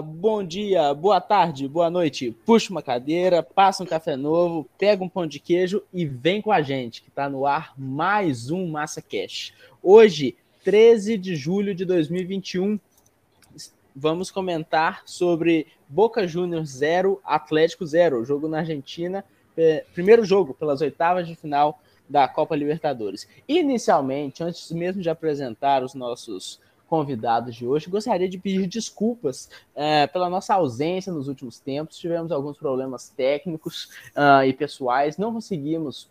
bom dia, boa tarde, boa noite. Puxa uma cadeira, passa um café novo, pega um pão de queijo e vem com a gente, que está no ar mais um Massa Cash. Hoje, 13 de julho de 2021, vamos comentar sobre Boca Juniors 0, Atlético 0, jogo na Argentina, primeiro jogo pelas oitavas de final da Copa Libertadores. Inicialmente, antes mesmo de apresentar os nossos convidados de hoje. Gostaria de pedir desculpas é, pela nossa ausência nos últimos tempos. Tivemos alguns problemas técnicos uh, e pessoais, não conseguimos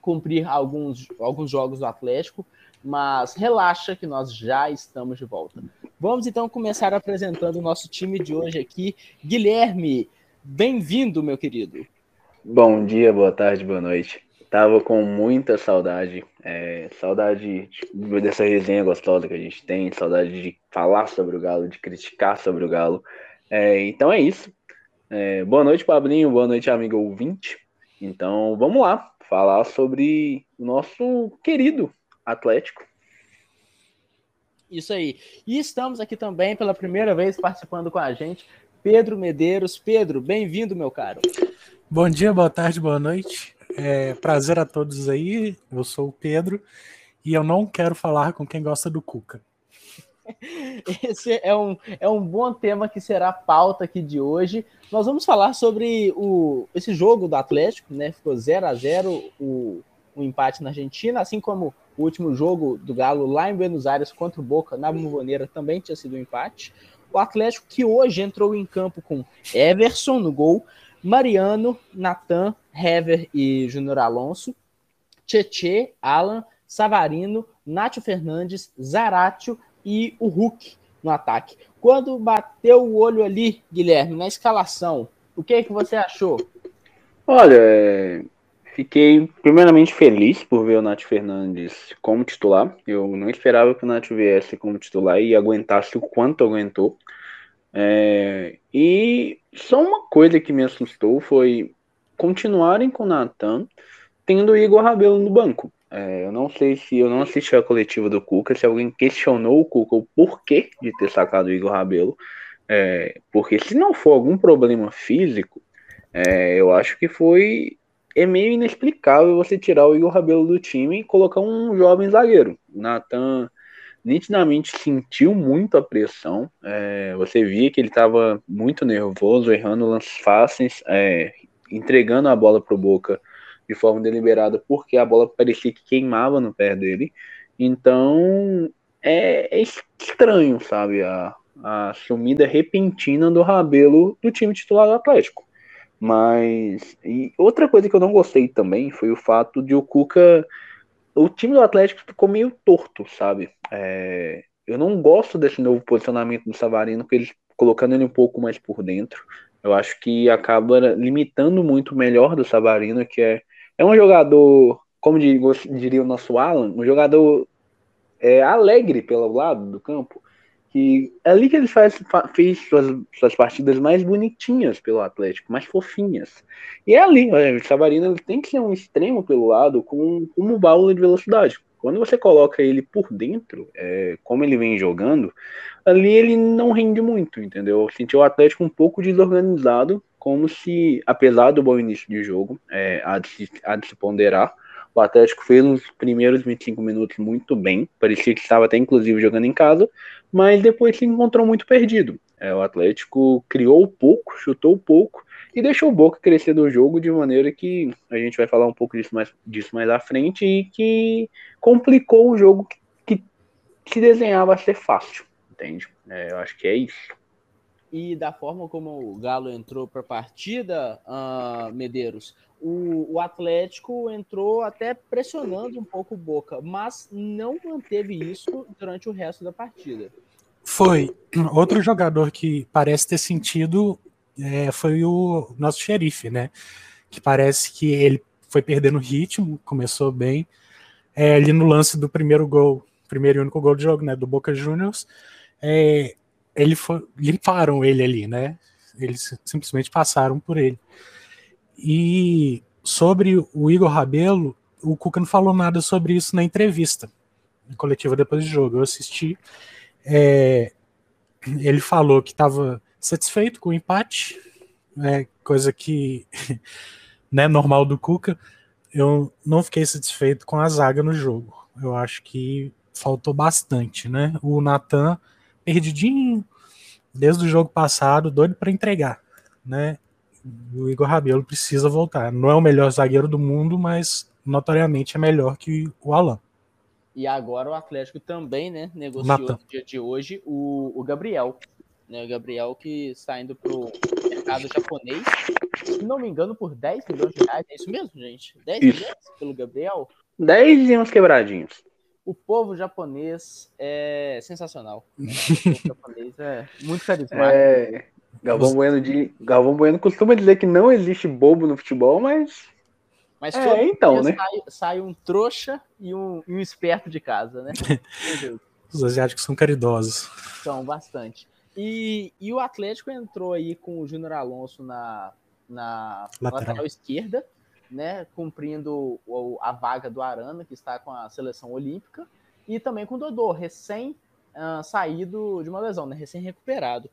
cumprir alguns, alguns jogos do Atlético, mas relaxa que nós já estamos de volta. Vamos então começar apresentando o nosso time de hoje aqui. Guilherme, bem-vindo, meu querido. Bom dia, boa tarde, boa noite. Tava com muita saudade, é, saudade de, dessa resenha gostosa que a gente tem, saudade de falar sobre o Galo, de criticar sobre o Galo. É, então é isso. É, boa noite, Pablinho, boa noite, amigo ouvinte. Então vamos lá, falar sobre o nosso querido Atlético. Isso aí. E estamos aqui também pela primeira vez participando com a gente, Pedro Medeiros. Pedro, bem-vindo, meu caro. Bom dia, boa tarde, boa noite. É, prazer a todos aí. Eu sou o Pedro e eu não quero falar com quem gosta do Cuca. Esse é um, é um bom tema que será a pauta aqui de hoje. Nós vamos falar sobre o, esse jogo do Atlético, né? Ficou 0 a 0 o, o empate na Argentina, assim como o último jogo do Galo lá em Buenos Aires contra o Boca na Bomboneira também tinha sido um empate. O Atlético que hoje entrou em campo com Everson no gol, Mariano, Natan, Hever e Júnior Alonso, Tietê, Alan, Savarino, Nátio Fernandes, Zaratio e o Hulk no ataque. Quando bateu o olho ali, Guilherme, na escalação, o que, é que você achou? Olha, é, fiquei primeiramente feliz por ver o Nath Fernandes como titular. Eu não esperava que o Nath viesse como titular e aguentasse o quanto aguentou. É, e só uma coisa que me assustou foi continuarem com o Natan tendo o Igor Rabelo no banco. É, eu não sei se eu não assisti a coletiva do Cuca, se alguém questionou o Cuca o porquê de ter sacado o Igor Rabelo. É, porque se não for algum problema físico, é, eu acho que foi é meio inexplicável você tirar o Igor Rabelo do time e colocar um jovem zagueiro. O Natan nitidamente sentiu muito a pressão. É, você via que ele estava muito nervoso, errando lances fáceis, é, entregando a bola para o Boca de forma deliberada, porque a bola parecia que queimava no pé dele. Então é, é estranho, sabe, a, a sumida repentina do Rabelo do time titular do Atlético. Mas e outra coisa que eu não gostei também foi o fato de o Cuca o time do Atlético ficou meio torto, sabe? É, eu não gosto desse novo posicionamento do Savarino, que ele colocando ele um pouco mais por dentro. Eu acho que acaba limitando muito o melhor do Savarino, que é, é um jogador, como diria o nosso Alan, um jogador é, alegre pelo lado do campo, que é ali que ele faz, fez suas, suas partidas mais bonitinhas pelo Atlético, mais fofinhas. E é ali, o Savarino ele tem que ser um extremo pelo lado com, com uma de velocidade. Quando você coloca ele por dentro, é, como ele vem jogando, ali ele não rende muito, entendeu? Eu senti o Atlético um pouco desorganizado, como se, apesar do bom início de jogo, é, há, de se, há de se ponderar, o Atlético fez nos primeiros 25 minutos muito bem, parecia que estava até inclusive jogando em casa, mas depois se encontrou muito perdido. É, o Atlético criou pouco, chutou pouco e deixou o Boca crescer no jogo de maneira que a gente vai falar um pouco disso mais, disso mais à frente e que complicou o jogo que, que se desenhava a ser fácil, entende? É, eu acho que é isso. E da forma como o Galo entrou para a partida, uh, Medeiros, o, o, Atlético entrou até pressionando um pouco o Boca, mas não manteve isso durante o resto da partida. Foi. Outro jogador que parece ter sentido é, foi o nosso xerife, né? Que parece que ele foi perdendo ritmo, começou bem. É, ali no lance do primeiro gol, primeiro e único gol do jogo, né? Do Boca Juniors, é, ele foi, limparam ele ali, né? Eles simplesmente passaram por ele. E sobre o Igor Rabelo, o Cuca não falou nada sobre isso na entrevista na coletiva depois do jogo. Eu assisti. É, ele falou que estava satisfeito com o empate, é coisa que né, normal do Cuca. Eu não fiquei satisfeito com a zaga no jogo. Eu acho que faltou bastante, né? O Natan perdidinho desde o jogo passado, doido para entregar, né? O Igor Rabelo precisa voltar. Não é o melhor zagueiro do mundo, mas notoriamente é melhor que o Alan. E agora o Atlético também, né, negociou no dia de hoje o, o Gabriel. Né, o Gabriel que está indo para o mercado japonês, se não me engano, por 10 milhões de reais. É isso mesmo, gente? 10 isso. milhões pelo Gabriel? 10 e uns quebradinhos. O povo japonês é sensacional. o povo japonês é muito carismático. É, Galvão Bueno, de, Galvão bueno costuma dizer que não existe bobo no futebol, mas mas é, então, né? Sai, sai, um trouxa e um, e um esperto de casa, né? Os asiáticos são caridosos. São bastante. E, e o Atlético entrou aí com o Júnior Alonso na, na lateral. lateral esquerda, né? Cumprindo a vaga do Arana, que está com a seleção olímpica, e também com o Dodô, recém uh, saído de uma lesão, né? Recém recuperado.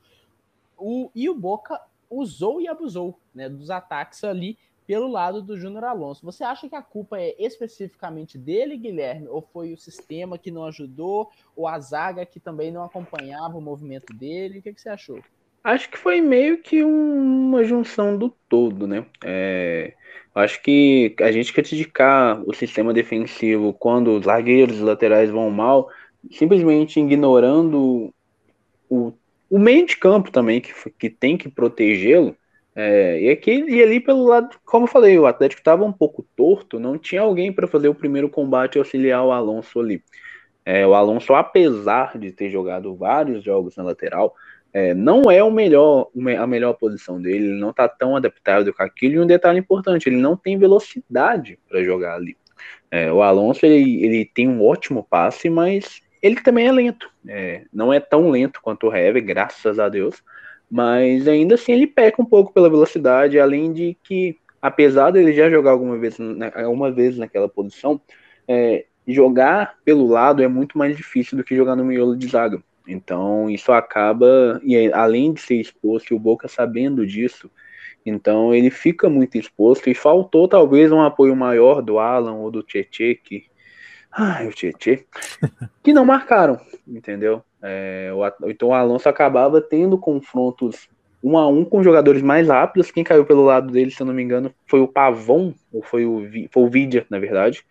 O, e o Boca usou e abusou né, dos ataques ali pelo lado do Júnior Alonso. Você acha que a culpa é especificamente dele, Guilherme, ou foi o sistema que não ajudou, ou a zaga que também não acompanhava o movimento dele? O que, que você achou? Acho que foi meio que uma junção do todo, né? É, acho que a gente criticar o sistema defensivo quando os zagueiros e laterais vão mal, simplesmente ignorando o, o meio de campo também, que, que tem que protegê-lo, é, e aqui e ali pelo lado, como eu falei, o Atlético estava um pouco torto, não tinha alguém para fazer o primeiro combate auxiliar o Alonso ali. É, o Alonso, apesar de ter jogado vários jogos na lateral, é, não é o melhor, a melhor posição dele, ele não está tão adaptado com aquilo. E um detalhe importante, ele não tem velocidade para jogar ali. É, o Alonso ele, ele tem um ótimo passe, mas ele também é lento. É, não é tão lento quanto o Hever, graças a Deus mas ainda assim ele peca um pouco pela velocidade, além de que, apesar dele já jogar alguma vez, uma vez naquela posição, é, jogar pelo lado é muito mais difícil do que jogar no miolo de zaga. Então isso acaba, e além de ser exposto, e o Boca sabendo disso, então ele fica muito exposto e faltou talvez um apoio maior do Alan ou do Tietê, que. Ai, o Tietê, que não marcaram, entendeu? É, o, então o Alonso acabava tendo confrontos um a um com jogadores mais rápidos. Quem caiu pelo lado dele, se eu não me engano, foi o Pavon, ou foi o, foi o Vidia, na verdade,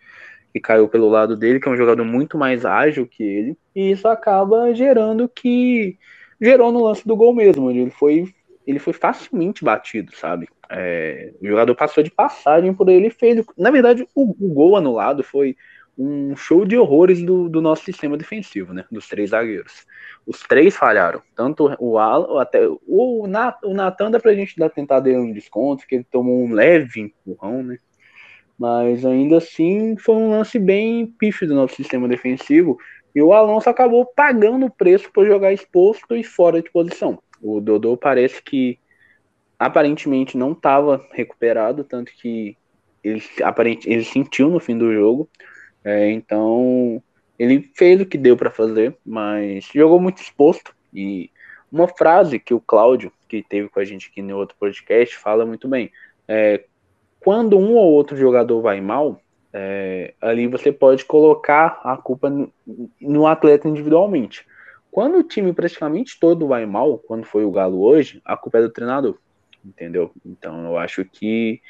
que caiu pelo lado dele, que é um jogador muito mais ágil que ele. E isso acaba gerando que. gerou no lance do gol mesmo. Ele foi, ele foi facilmente batido, sabe? É, o jogador passou de passagem por ele e fez. Na verdade, o, o gol anulado foi um show de horrores do, do nosso sistema defensivo, né? Dos três zagueiros. Os três falharam. Tanto o até o, o Natan dá pra gente dar, tentar dar um desconto, que ele tomou um leve empurrão, né? Mas ainda assim foi um lance bem pífio do nosso sistema defensivo. E o Alonso acabou pagando o preço por jogar exposto e fora de posição. O Dodô parece que aparentemente não estava recuperado, tanto que ele, aparente, ele sentiu no fim do jogo. É, então, ele fez o que deu para fazer, mas jogou muito exposto. E uma frase que o Cláudio, que teve com a gente aqui no outro podcast, fala muito bem. É, quando um ou outro jogador vai mal, é, ali você pode colocar a culpa no, no, atleta individualmente. Quando o time praticamente todo vai mal, quando foi o Galo hoje, a culpa é do treinador, entendeu? Então eu acho que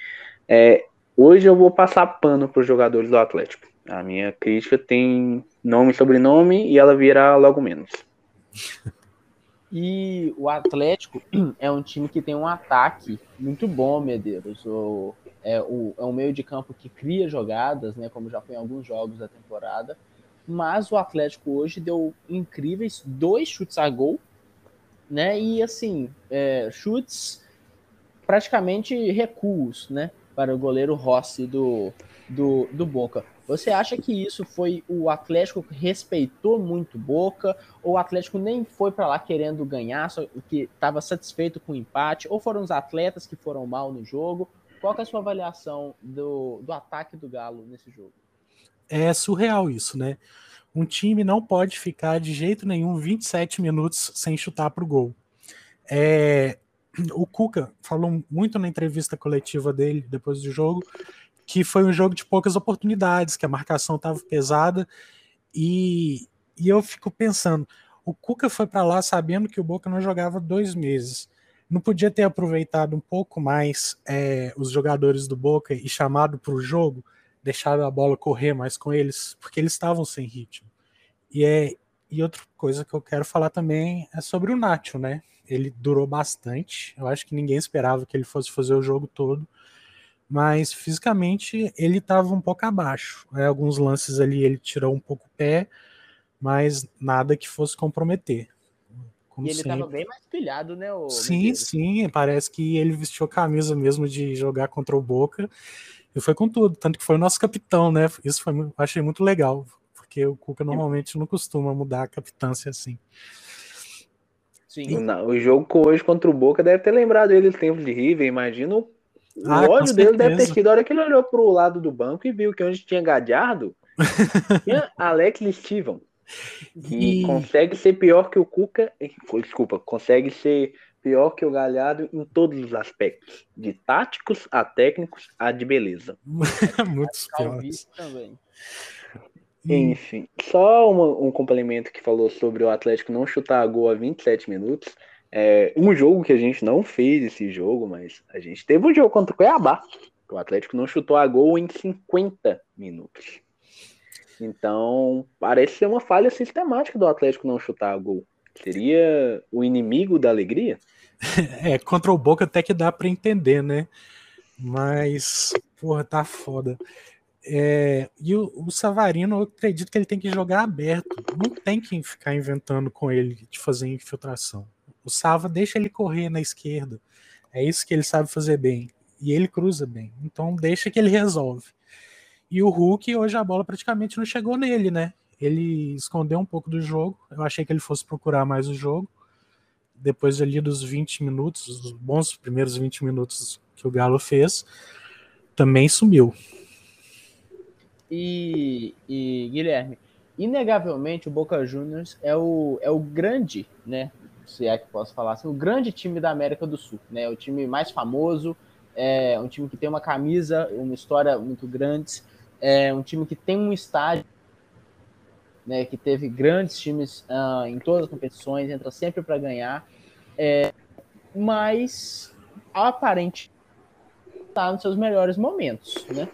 é, hoje eu vou passar pano para os jogadores do Atlético. A minha crítica tem nome e sobrenome e ela virá logo menos. E o Atlético é um time que tem um ataque muito bom, Medeiros. O, é, o, é um meio de campo que cria jogadas, né, como já foi em alguns jogos da temporada. Mas o Atlético hoje deu incríveis dois chutes a gol, né? E assim, é, chutes praticamente recuos, né? Para o goleiro Rossi do, do, do Boca. Você acha que isso foi o Atlético que respeitou muito Boca, ou o Atlético nem foi para lá querendo ganhar, só que estava satisfeito com o empate, ou foram os atletas que foram mal no jogo? Qual é a sua avaliação do, do ataque do Galo nesse jogo? É surreal isso, né? Um time não pode ficar de jeito nenhum 27 minutos sem chutar para o gol. É, o Cuca falou muito na entrevista coletiva dele depois do jogo que foi um jogo de poucas oportunidades, que a marcação estava pesada e, e eu fico pensando, o Cuca foi para lá sabendo que o Boca não jogava dois meses. Não podia ter aproveitado um pouco mais é, os jogadores do Boca e chamado para o jogo, deixado a bola correr mais com eles, porque eles estavam sem ritmo. E é e outra coisa que eu quero falar também é sobre o Nacho, né? Ele durou bastante. Eu acho que ninguém esperava que ele fosse fazer o jogo todo mas fisicamente ele estava um pouco abaixo. Né? Alguns lances ali ele tirou um pouco o pé, mas nada que fosse comprometer. Como e ele estava bem mais pilhado, né? sim, sim, parece que ele vestiu a camisa mesmo de jogar contra o Boca e foi com tudo, tanto que foi o nosso capitão, né? Isso foi, achei muito legal, porque o Cuca normalmente não costuma mudar a capitância assim. Sim. Não, o jogo hoje contra o Boca deve ter lembrado ele do tempo de River, imagino ah, o ódio dele deve ter sido a hora que ele olhou pro lado do banco e viu que onde tinha Gadiardo tinha Alex Steven. Que e... consegue ser pior que o Cuca. Desculpa, consegue ser pior que o Galhardo em todos os aspectos. De táticos a técnicos a de beleza. Muitos piores. Também. Enfim, só uma, um complemento que falou sobre o Atlético não chutar a gol a 27 minutos. É, um jogo que a gente não fez esse jogo, mas a gente teve um jogo contra o Cuiabá. O Atlético não chutou a gol em 50 minutos. Então, parece ser uma falha sistemática do Atlético não chutar gol. Seria o inimigo da alegria? É, contra o Boca até que dá para entender, né? Mas, porra, tá foda. É, e o, o, Savarino, eu acredito que ele tem que jogar aberto. Não tem que ficar inventando com ele de fazer infiltração. O Sava deixa ele correr na esquerda. É isso que ele sabe fazer bem. E ele cruza bem. Então deixa que ele resolve. E o Hulk, hoje a bola praticamente não chegou nele, né? Ele escondeu um pouco do jogo. Eu achei que ele fosse procurar mais o jogo. Depois ali dos 20 minutos, os bons primeiros 20 minutos que o Galo fez, também sumiu. E, e Guilherme, inegavelmente o Boca Juniors é o, é o grande, né, se é que posso falar assim, o grande time da América do Sul, né? O time mais famoso, é um time que tem uma camisa, uma história muito grande, é um time que tem um estádio, né? Que teve grandes times uh, em todas as competições, entra sempre para ganhar, é, mas aparente está nos seus melhores momentos, né?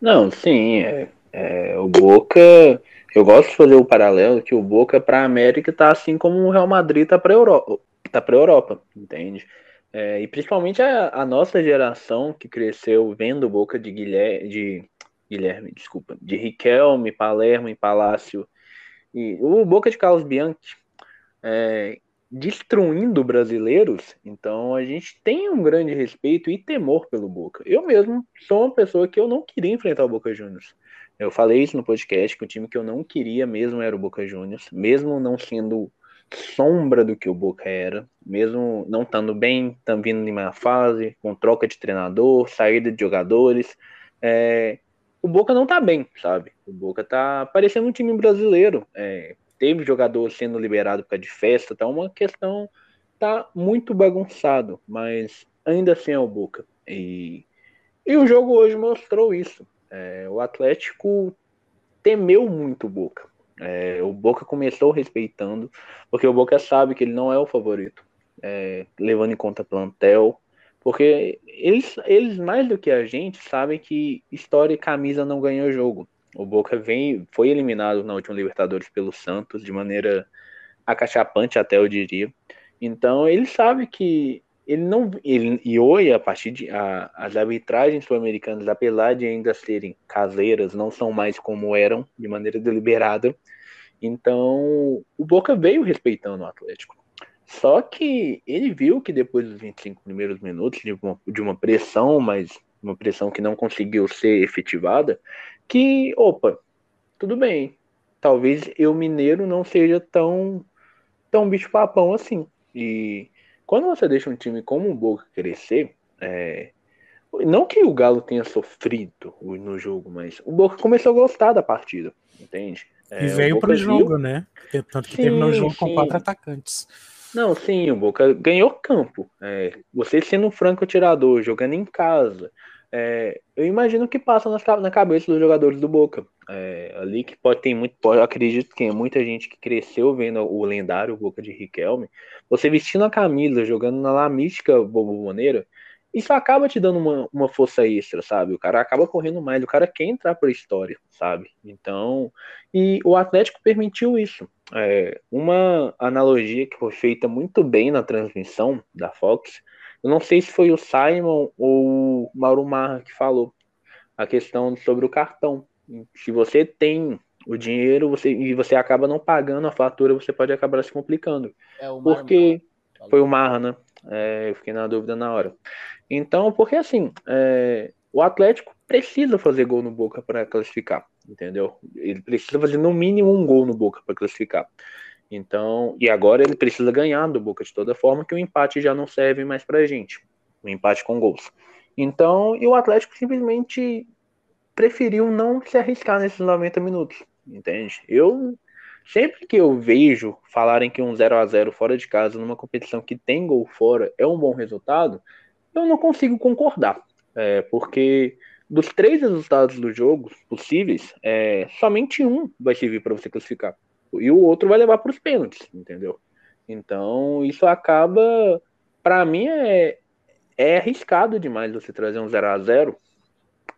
Não, sim, é, é o Boca eu gosto de fazer o paralelo que o Boca para a América tá assim como o Real Madrid tá para Europa, tá para Europa, entende? É, e principalmente a, a, nossa geração que cresceu vendo Boca de Guilherme, de Guilherme, desculpa, de Riquelme, Palermo e Palácio e o Boca de Carlos Bianchi, é, destruindo brasileiros, então a gente tem um grande respeito e temor pelo Boca. Eu mesmo sou uma pessoa que eu não queria enfrentar o Boca Juniors. Eu falei isso no podcast, que o time que eu não queria mesmo era o Boca Juniors, mesmo não sendo sombra do que o Boca era, mesmo não estando bem, estando vindo em uma fase, com troca de treinador, saída de jogadores. É, o Boca não tá bem, sabe? O Boca tá parecendo um time brasileiro. É, teve jogador sendo liberado causa de festa, tá uma questão, tá muito bagunçado, mas ainda assim é o Boca. E, e o jogo hoje mostrou isso. É, o Atlético temeu muito o Boca. É, o Boca começou respeitando, porque o Boca sabe que ele não é o favorito, é, levando em conta plantel, porque eles, eles mais do que a gente sabem que história e camisa não ganham jogo. O Boca vem, foi eliminado na última Libertadores pelo Santos de maneira acachapante até eu diria. Então ele sabe que ele não ele e hoje a partir de a, as arbitragens sul-americanas apesar de ainda serem caseiras não são mais como eram de maneira deliberada então o Boca veio respeitando o Atlético. Só que ele viu que depois dos 25 primeiros minutos de uma, de uma pressão mas uma pressão que não conseguiu ser efetivada que opa tudo bem talvez eu mineiro não seja tão tão bicho papão assim. E quando você deixa um time como o Boca crescer, é, não que o Galo tenha sofrido no jogo, mas o Boca começou a gostar da partida, entende? É, e veio para o jogo, viu... né? Tanto que sim, terminou o jogo sim. com quatro atacantes. Não, sim, o Boca ganhou campo. É, você sendo um franco atirador, jogando em casa. É, eu imagino que passa na cabeça dos jogadores do Boca. É, ali que pode ter muito, pode, acredito que tem muita gente que cresceu vendo o lendário Boca de Riquelme. Você vestindo a camisa, jogando na La Mística Boboneira, isso acaba te dando uma, uma força extra, sabe? O cara acaba correndo mais, o cara quer entrar para a história, sabe? Então, e o Atlético permitiu isso. É, uma analogia que foi feita muito bem na transmissão da Fox, eu não sei se foi o Simon ou o Mauro Marra que falou a questão sobre o cartão. Se você tem o dinheiro você, e você acaba não pagando a fatura, você pode acabar se complicando. É, o porque foi o Marra, né? É, eu fiquei na dúvida na hora. Então, porque assim, é, o Atlético precisa fazer gol no Boca para classificar, entendeu? Ele precisa fazer no mínimo um gol no Boca para classificar. Então, e agora ele precisa ganhar do Boca de toda forma, que o empate já não serve mais pra gente. O empate com gols. Então, e o Atlético simplesmente preferiu não se arriscar nesses 90 minutos, entende? Eu sempre que eu vejo falarem que um 0 a 0 fora de casa numa competição que tem gol fora é um bom resultado, eu não consigo concordar, é, porque dos três resultados do jogo possíveis, é, somente um vai servir para você classificar e o outro vai levar para os pênaltis, entendeu? Então isso acaba, para mim é, é arriscado demais você trazer um 0 a 0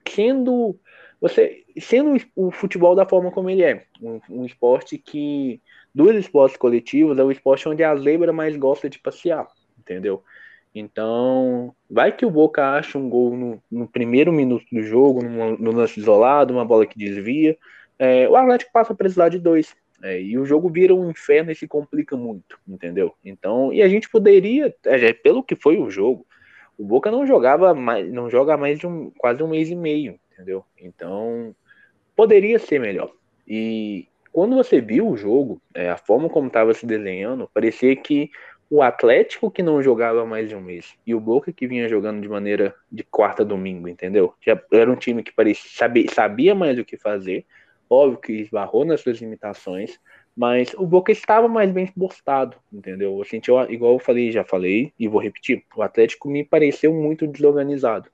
sendo você sendo o futebol da forma como ele é, um, um esporte que dos esportes coletivos é o esporte onde a zebra mais gosta de passear, entendeu? Então, vai que o Boca acha um gol no, no primeiro minuto do jogo, no, no, lance isolado, uma bola que desvia. É, o Atlético passa a precisar de dois. É, e o jogo vira um inferno e se complica muito, entendeu? Então, e a gente poderia, é, pelo que foi o jogo, o Boca não jogava mais, não joga mais de um, quase um mês e meio, entendeu? Então, poderia ser melhor. E quando você viu o jogo, é, a forma como estava se desenhando, parecia que o Atlético que não jogava mais de um mês e o Boca que vinha jogando de maneira de quarta domingo, entendeu? Já era um time que parecia, sabia, sabia mais o que fazer, óbvio que esbarrou nas suas limitações, mas o Boca estava mais bem postado, entendeu? Eu senti, igual eu falei, já falei e vou repetir, o Atlético me pareceu muito desorganizado.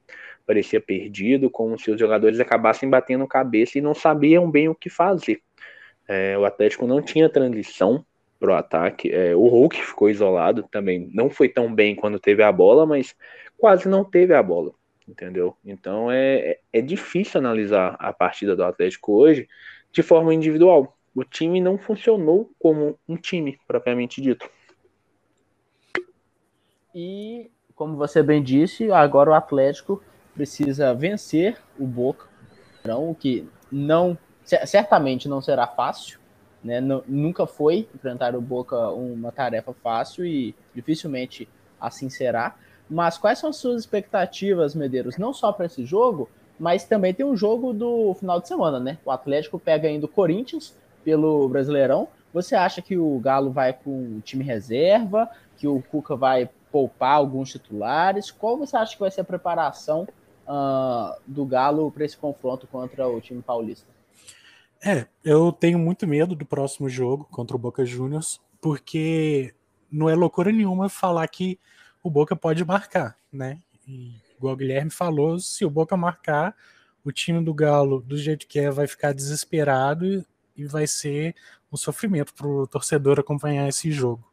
Parecia perdido, como se os jogadores acabassem batendo cabeça e não sabiam bem o que fazer. É, o Atlético não tinha transição, pro ataque. É, o Hulk ficou isolado também. Não foi tão bem quando teve a bola, mas quase não teve a bola. Entendeu? Então é, é, é difícil analisar a partida do Atlético hoje de forma individual. O time não funcionou como um time, propriamente dito. E, como você bem disse, agora o Atlético precisa vencer o Boca, o que não certamente não será fácil, né? Nunca foi enfrentar o Boca uma tarefa fácil e dificilmente assim será. Mas quais são as suas expectativas, Medeiros, não só para esse jogo, mas também tem um jogo do final de semana, né? O Atlético pega ainda o Corinthians pelo Brasileirão. Você acha que o Galo vai com o time reserva, que o Cuca vai poupar alguns titulares? Qual você acha que vai ser a preparação uh, do Galo para esse confronto contra o time paulista? É, eu tenho muito medo do próximo jogo contra o Boca Juniors, porque não é loucura nenhuma falar que o Boca pode marcar, né? E, igual o Guilherme falou, se o Boca marcar, o time do Galo, do jeito que é, vai ficar desesperado e, e vai ser um sofrimento para o torcedor acompanhar esse jogo.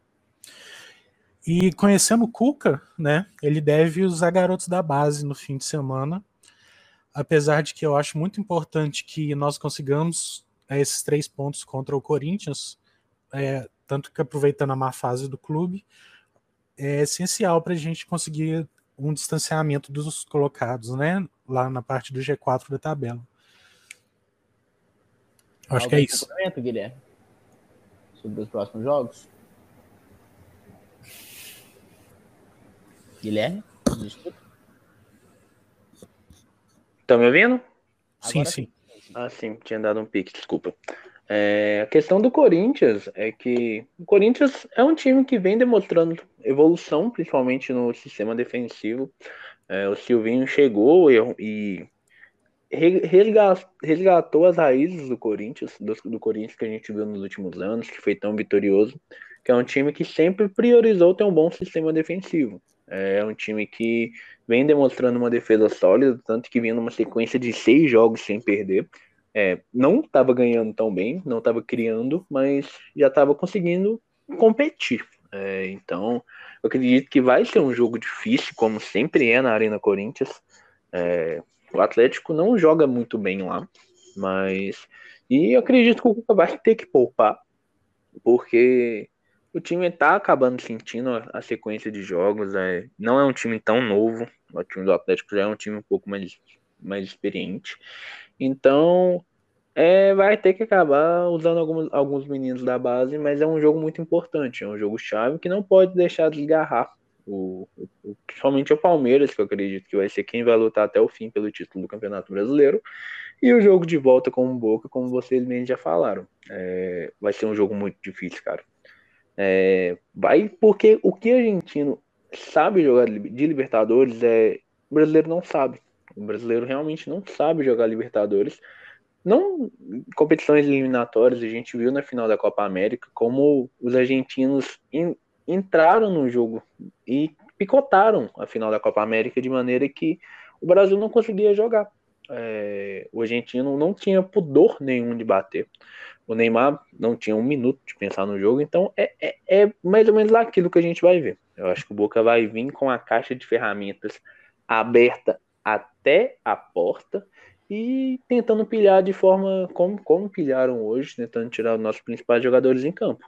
E conhecendo o Cuca, né? Ele deve usar garotos da base no fim de semana apesar de que eu acho muito importante que nós consigamos é, esses três pontos contra o Corinthians, é, tanto que aproveitando a má fase do clube, é essencial para a gente conseguir um distanciamento dos colocados, né? Lá na parte do G4 da tabela. Acho Algum que é isso. Guilherme, sobre os próximos jogos? Guilherme, desculpa. Estão me ouvindo? Sim, Agora sim. Ah, sim, tinha dado um pique, desculpa. É, a questão do Corinthians é que o Corinthians é um time que vem demonstrando evolução, principalmente no sistema defensivo. É, o Silvinho chegou e, e resgatou as raízes do Corinthians, do, do, Corinthians que a gente viu nos últimos anos, que foi tão vitorioso, que é um time que sempre priorizou ter um bom sistema defensivo. É um time que vem demonstrando uma defesa sólida, tanto que vinha numa sequência de seis jogos sem perder. É, não estava ganhando tão bem, não estava criando, mas já estava conseguindo competir. É, então, eu acredito que vai ser um jogo difícil, como sempre é na Arena Corinthians. É, o Atlético não joga muito bem lá, mas. E eu acredito que o Cuca vai ter que poupar, porque o time está acabando sentindo a, sequência de jogos. É, não é um time tão novo. O time do Atlético já é um time um pouco mais, mais experiente. Então, é, vai ter que acabar usando alguns, alguns meninos da base, mas é um jogo muito importante. É um jogo chave que não pode deixar desgarrar. O, o, principalmente o Palmeiras, que eu acredito que vai ser quem vai lutar até o fim pelo título do Campeonato Brasileiro. E o jogo de volta com o Boca, como vocês mesmo já falaram. É, vai ser um jogo muito difícil, cara. É, vai porque o que a argentino sabe jogar de Libertadores é o brasileiro não sabe. O brasileiro realmente não sabe jogar Libertadores. Não competições eliminatórias, a gente viu na final da Copa América como os argentinos in, entraram no jogo e picotaram a final da Copa América de maneira que o Brasil não conseguia jogar. É, o argentino não tinha pudor nenhum de bater. O Neymar não tinha um minuto de pensar no jogo, então é, é, é, mais ou menos aquilo que a gente vai ver. Eu acho que o Boca vai vir com a caixa de ferramentas aberta até a porta e tentando pilhar de forma como, como pilharam hoje, tentando tirar os nossos principais jogadores em campo.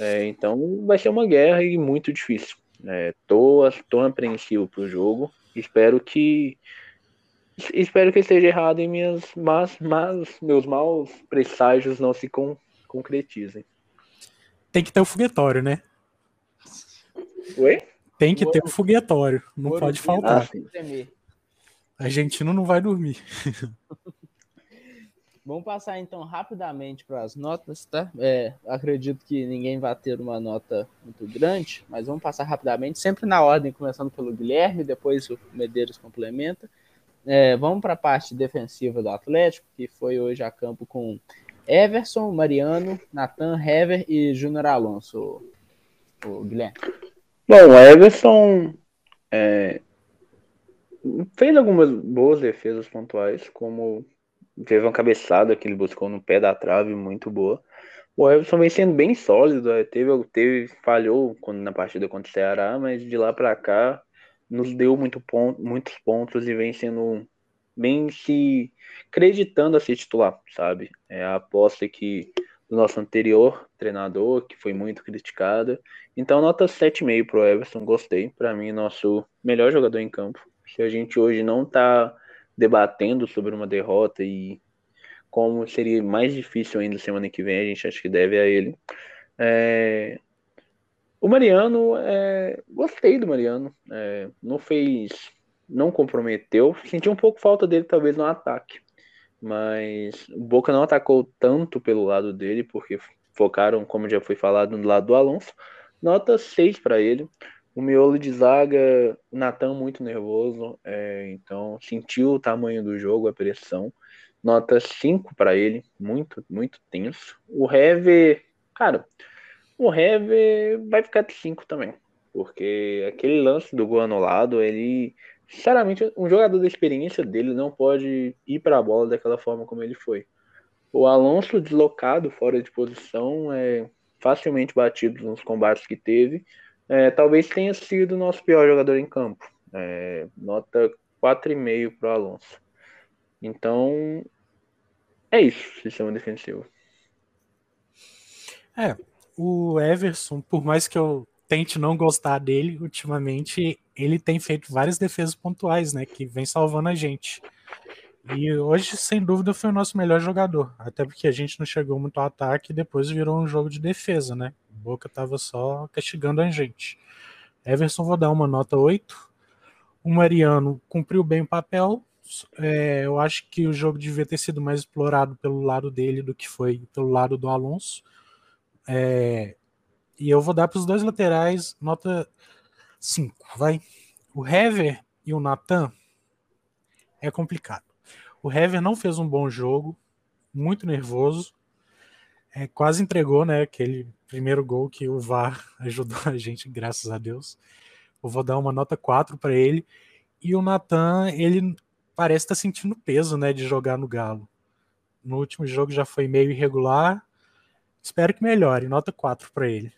É, então vai ser uma guerra e muito difícil. É, tô, tô apreensivo pro jogo. Espero que Espero que esteja errado em minhas mas, mas meus maus presságios não se con, concretizem. Tem que ter o foguetório, né? Oi? Tem que ter o foguetório, não pode faltar. Ah, Argentino não vai dormir. Vamos passar então rapidamente para as notas, tá? É, acredito que ninguém vai ter uma nota muito grande, mas vamos passar rapidamente, sempre na ordem, começando pelo Guilherme, depois o Medeiros complementa. É, vamos para a parte defensiva do Atlético, que foi hoje a campo com Everson, Mariano, Nathan, Hever e Júnior Alonso, o Guilherme. Bom, o Everson é, fez algumas boas defesas pontuais, como teve uma cabeçada que ele buscou no pé da trave muito boa. O Everson vem sendo bem sólido, é, teve, teve falhou quando, na partida contra o Ceará, mas de lá para cá nos deu muito ponto, muitos pontos e vem sendo bem se acreditando a ser titular, sabe? É a aposta que do nosso anterior treinador, que foi muito criticada. Então, nota 7,5 pro Everson, gostei. Para mim, nosso melhor jogador em campo. Se a gente hoje não tá debatendo sobre uma derrota e como seria mais difícil ainda semana que vem, a gente acha que deve a ele. É, o Mariano, é, gostei do Mariano. É, não fez, não comprometeu. Senti um pouco falta dele, talvez, no ataque. Mas o Boca não atacou tanto pelo lado dele, porque focaram, como já foi falado, no lado do Alonso. Nota 6 para ele. O miolo de zaga, o Natan muito nervoso, é, então sentiu o tamanho do jogo, a pressão. Nota 5 para ele, muito, muito tenso. O Hever, cara, o Hever vai ficar de 5 também. Porque aquele lance do gol anulado, ele. Sinceramente, um jogador da experiência dele não pode ir para a bola daquela forma como ele foi. O Alonso deslocado, fora de posição, é facilmente batido nos combates que teve. É, talvez tenha sido o nosso pior jogador em campo. É, nota 4,5 para o Alonso. Então, é isso, sistema defensivo. É, o Everson, por mais que eu tente não gostar dele, ultimamente ele tem feito várias defesas pontuais, né? Que vem salvando a gente. E hoje, sem dúvida, foi o nosso melhor jogador. Até porque a gente não chegou muito ao ataque e depois virou um jogo de defesa, né? Boca tava só castigando a gente. Everson, vou dar uma nota 8. O Mariano cumpriu bem o papel. É, eu acho que o jogo devia ter sido mais explorado pelo lado dele do que foi pelo lado do Alonso. É, e eu vou dar para os dois laterais nota 5, vai. O Hever e o Nathan é complicado. O Hever não fez um bom jogo, muito nervoso. É, quase entregou, né? Aquele primeiro gol que o VAR ajudou a gente, graças a Deus. Eu vou dar uma nota 4 para ele. E o Natan, ele parece estar tá sentindo peso, né, de jogar no Galo. No último jogo já foi meio irregular. Espero que melhore. Nota 4 para ele.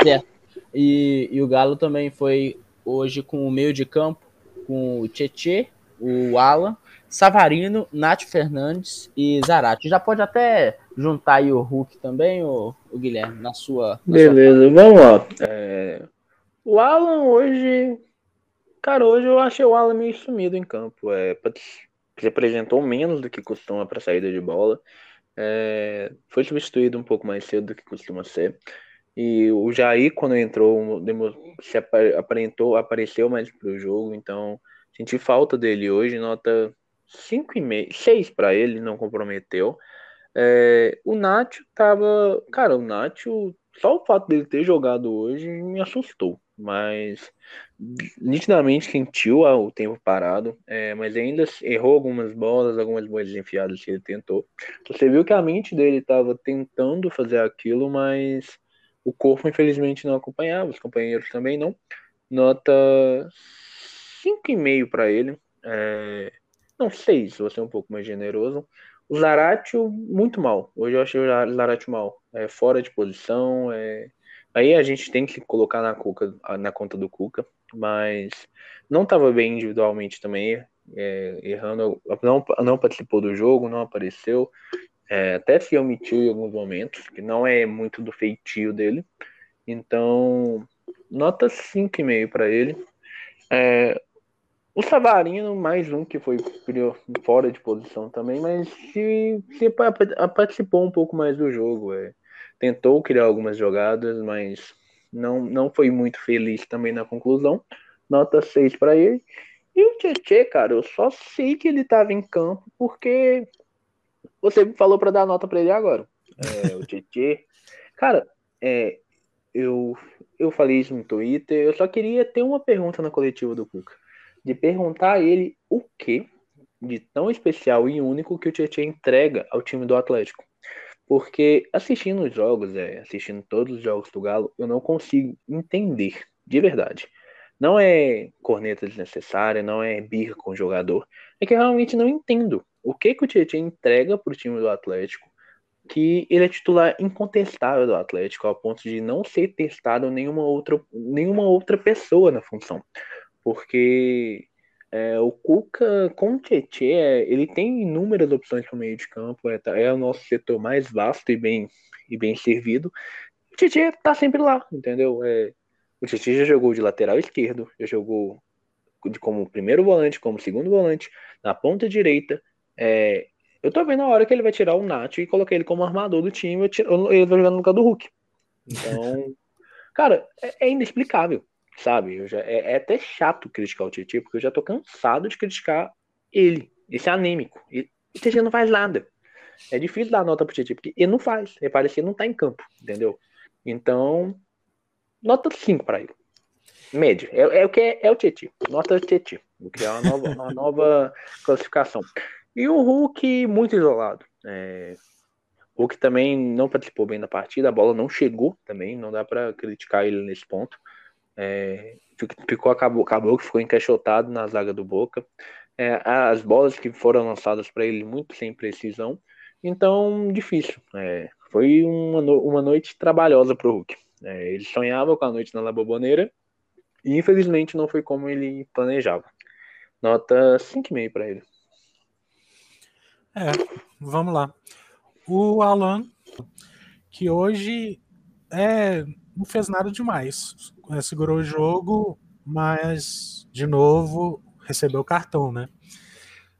Certo. E, e o Galo também foi hoje com o meio de campo, com o Tietê, o Alan, Savarino, Nath Fernandes e Zarate. Já pode até juntar aí o Hulk também, o, o Guilherme, na sua. Na Beleza, sua... vamos lá. É... O Alan hoje. Cara, hoje eu achei o Alan meio sumido em campo. É, se apresentou menos do que costuma para saída de bola. É... Foi substituído um pouco mais cedo do que costuma ser. E o Jair, quando entrou, se aparentou, apareceu mais pro jogo, então senti falta dele hoje, nota 5,5, 6 para ele, não comprometeu. É, o Nacho tava. Cara, o Nacho, só o fato dele ter jogado hoje me assustou, mas nitidamente sentiu o tempo parado, é, mas ainda errou algumas bolas, algumas boas enfiadas que ele tentou. Você viu que a mente dele estava tentando fazer aquilo, mas o corpo, infelizmente, não acompanhava, os companheiros também não. Nota 5,5 para ele. É... Não, 6, vou ser um pouco mais generoso. O Zaratio, muito mal. Hoje eu achei o Zaratio mal. É fora de posição. É... Aí a gente tem que colocar na, Cuca, na conta do Cuca. Mas não estava bem individualmente também. É, errando, não, não participou do jogo, não apareceu. É, até se omitiu em alguns momentos, que não é muito do feitio dele. Então, nota 5,5 para ele. É, o Savarino, mais um que foi fora de posição também, mas se, se participou um pouco mais do jogo. É. Tentou criar algumas jogadas, mas não, não foi muito feliz também na conclusão. Nota 6 para ele. E o Tietê, cara, eu só sei que ele estava em campo porque você falou para dar nota para ele agora. É, o Tietê. Cara, é, eu, eu falei isso no Twitter. Eu só queria ter uma pergunta na coletiva do Cuca. De perguntar a ele o que de tão especial e único que o Tietchan entrega ao time do Atlético. Porque assistindo os jogos, é, assistindo todos os jogos do Galo, eu não consigo entender, de verdade. Não é corneta desnecessária, não é birra com o jogador. É que eu realmente não entendo o que, que o Tietchan entrega para o time do Atlético, que ele é titular incontestável do Atlético, ao ponto de não ser testado nenhuma outra, nenhuma outra pessoa na função. Porque é, o Cuca com o Tietchan, é, ele tem inúmeras opções para o meio de campo, é, é, o nosso setor mais vasto e bem, e bem servido. O Tietchan tá sempre lá, entendeu? É, o Tietchan já jogou de lateral esquerdo, já jogou como primeiro volante, como segundo volante, na ponta direita, é, eu tô vendo a hora que ele vai tirar o Nath e colocar ele como armador do time, ele vai jogar no lugar do Hulk. Então, cara, é, é, inexplicável, sabe? Já, é, é, até chato criticar o Titi, porque eu já tô cansado de criticar ele, esse anêmico. E o Titi não faz nada. É difícil dar nota pro Titi, porque ele não faz. Ele que ele não tá em campo, entendeu? Então, nota 5 para ele. Médio. É, é, o que é, é o Titi. Nota Titi. Vou criar uma nova, uma nova classificação. E o Hulk muito isolado. É... O Hulk também não participou bem da partida, a bola não chegou também, não dá para criticar ele nesse ponto. É... Ficou, acabou, acabou que ficou encaixotado na zaga do Boca. É, as bolas que foram lançadas para ele muito sem precisão. Então, difícil. É, foi uma, no, uma noite trabalhosa para o Hulk. É, ele sonhava com a noite na Laboboneira e infelizmente não foi como ele planejava. Nota 5,5 para ele. É, vamos lá. O Alan, que hoje é, não fez nada demais. É, segurou o jogo, mas, de novo, recebeu cartão, né?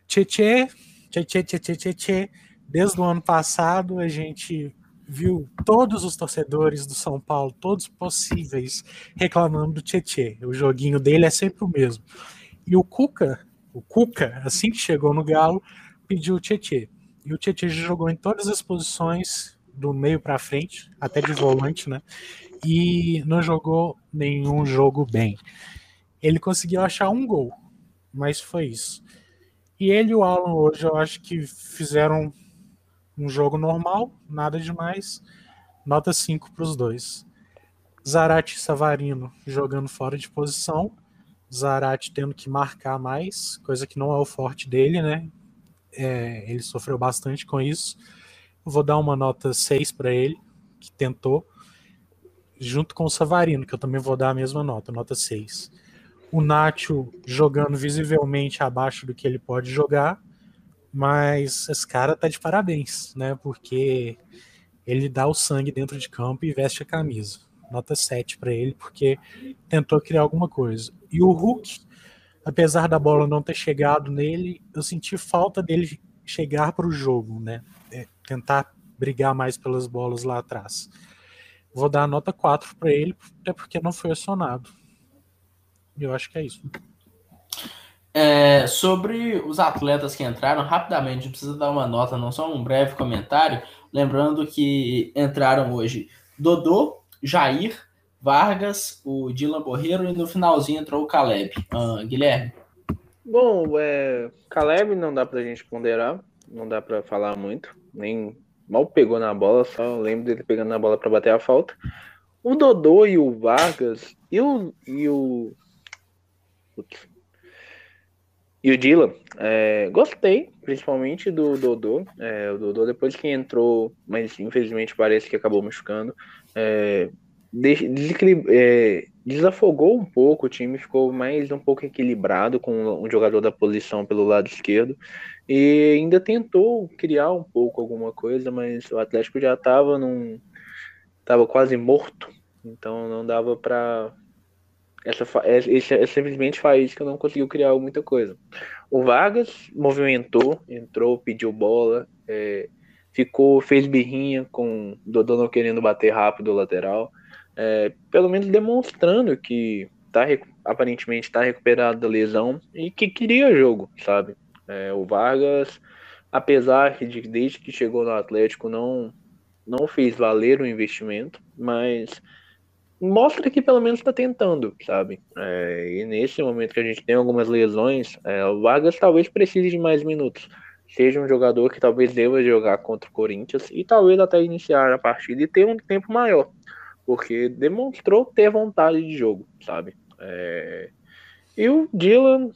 Tchê, tchê, tchê, tchê, tchê, tchê, Desde o ano passado, a gente viu todos os torcedores do São Paulo, todos possíveis, reclamando do Tietê. O joguinho dele é sempre o mesmo. E o Cuca, o Cuca, assim que chegou no Galo, pediu o Tietê. E o Tietê jogou em todas as posições, do meio para frente, até de volante, né? E não jogou nenhum jogo bem. Ele conseguiu achar um gol, mas foi isso. E ele e o Alan hoje eu acho que fizeram Um jogo normal, nada demais. Nota 5 para os dois. Zarate e Savarino jogando fora de posição. Zarate tendo que marcar mais, coisa que não é o forte dele, né? É, ele sofreu bastante com isso. Vou dar uma nota 6 para ele, que tentou, junto com o Savarino, que eu também vou dar a mesma nota, nota 6. O Nacho jogando visivelmente abaixo do que ele pode jogar, mas esse cara tá de parabéns, né? Porque ele dá o sangue dentro de campo e veste a camisa nota 7 para ele, porque tentou criar alguma coisa. E o Hulk, apesar da bola não ter chegado nele, eu senti falta dele chegar para o jogo, né? É, tentar brigar mais pelas bolas lá atrás. Vou dar a nota 4 para ele, até porque não foi acionado. Eu acho que é isso. É, sobre os atletas que entraram, rapidamente, precisa dar uma nota, não só um breve comentário. Lembrando que entraram hoje Dodô, Jair, Vargas, o Dylan Borreiro e no finalzinho entrou o Caleb. Uh, Guilherme. Bom, é, Caleb não dá pra gente ponderar, não dá pra falar muito, nem mal pegou na bola, só lembro dele pegando na bola para bater a falta. O Dodô e o Vargas e o. E o, e o Dylan, é, gostei, principalmente do Dodô. É, o Dodô, depois que entrou, mas infelizmente parece que acabou machucando, é, é, desafogou um pouco, o time ficou mais um pouco equilibrado com um jogador da posição pelo lado esquerdo e ainda tentou criar um pouco alguma coisa, mas o Atlético já estava num estava quase morto, então não dava para essa, essa, essa simplesmente que não conseguiu criar muita coisa. O Vargas movimentou, entrou, pediu bola, é, ficou, fez birrinha com Dodô não querendo bater rápido o lateral, é, pelo menos demonstrando que tá, aparentemente está recuperado da lesão e que queria jogo, sabe? É, o Vargas, apesar de desde que chegou no Atlético não não fez valer o investimento, mas mostra que pelo menos está tentando, sabe? É, e nesse momento que a gente tem algumas lesões, é, o Vargas talvez precise de mais minutos seja um jogador que talvez deva jogar contra o Corinthians e talvez até iniciar a partida e ter um tempo maior, porque demonstrou ter vontade de jogo, sabe? É... E o Dylan,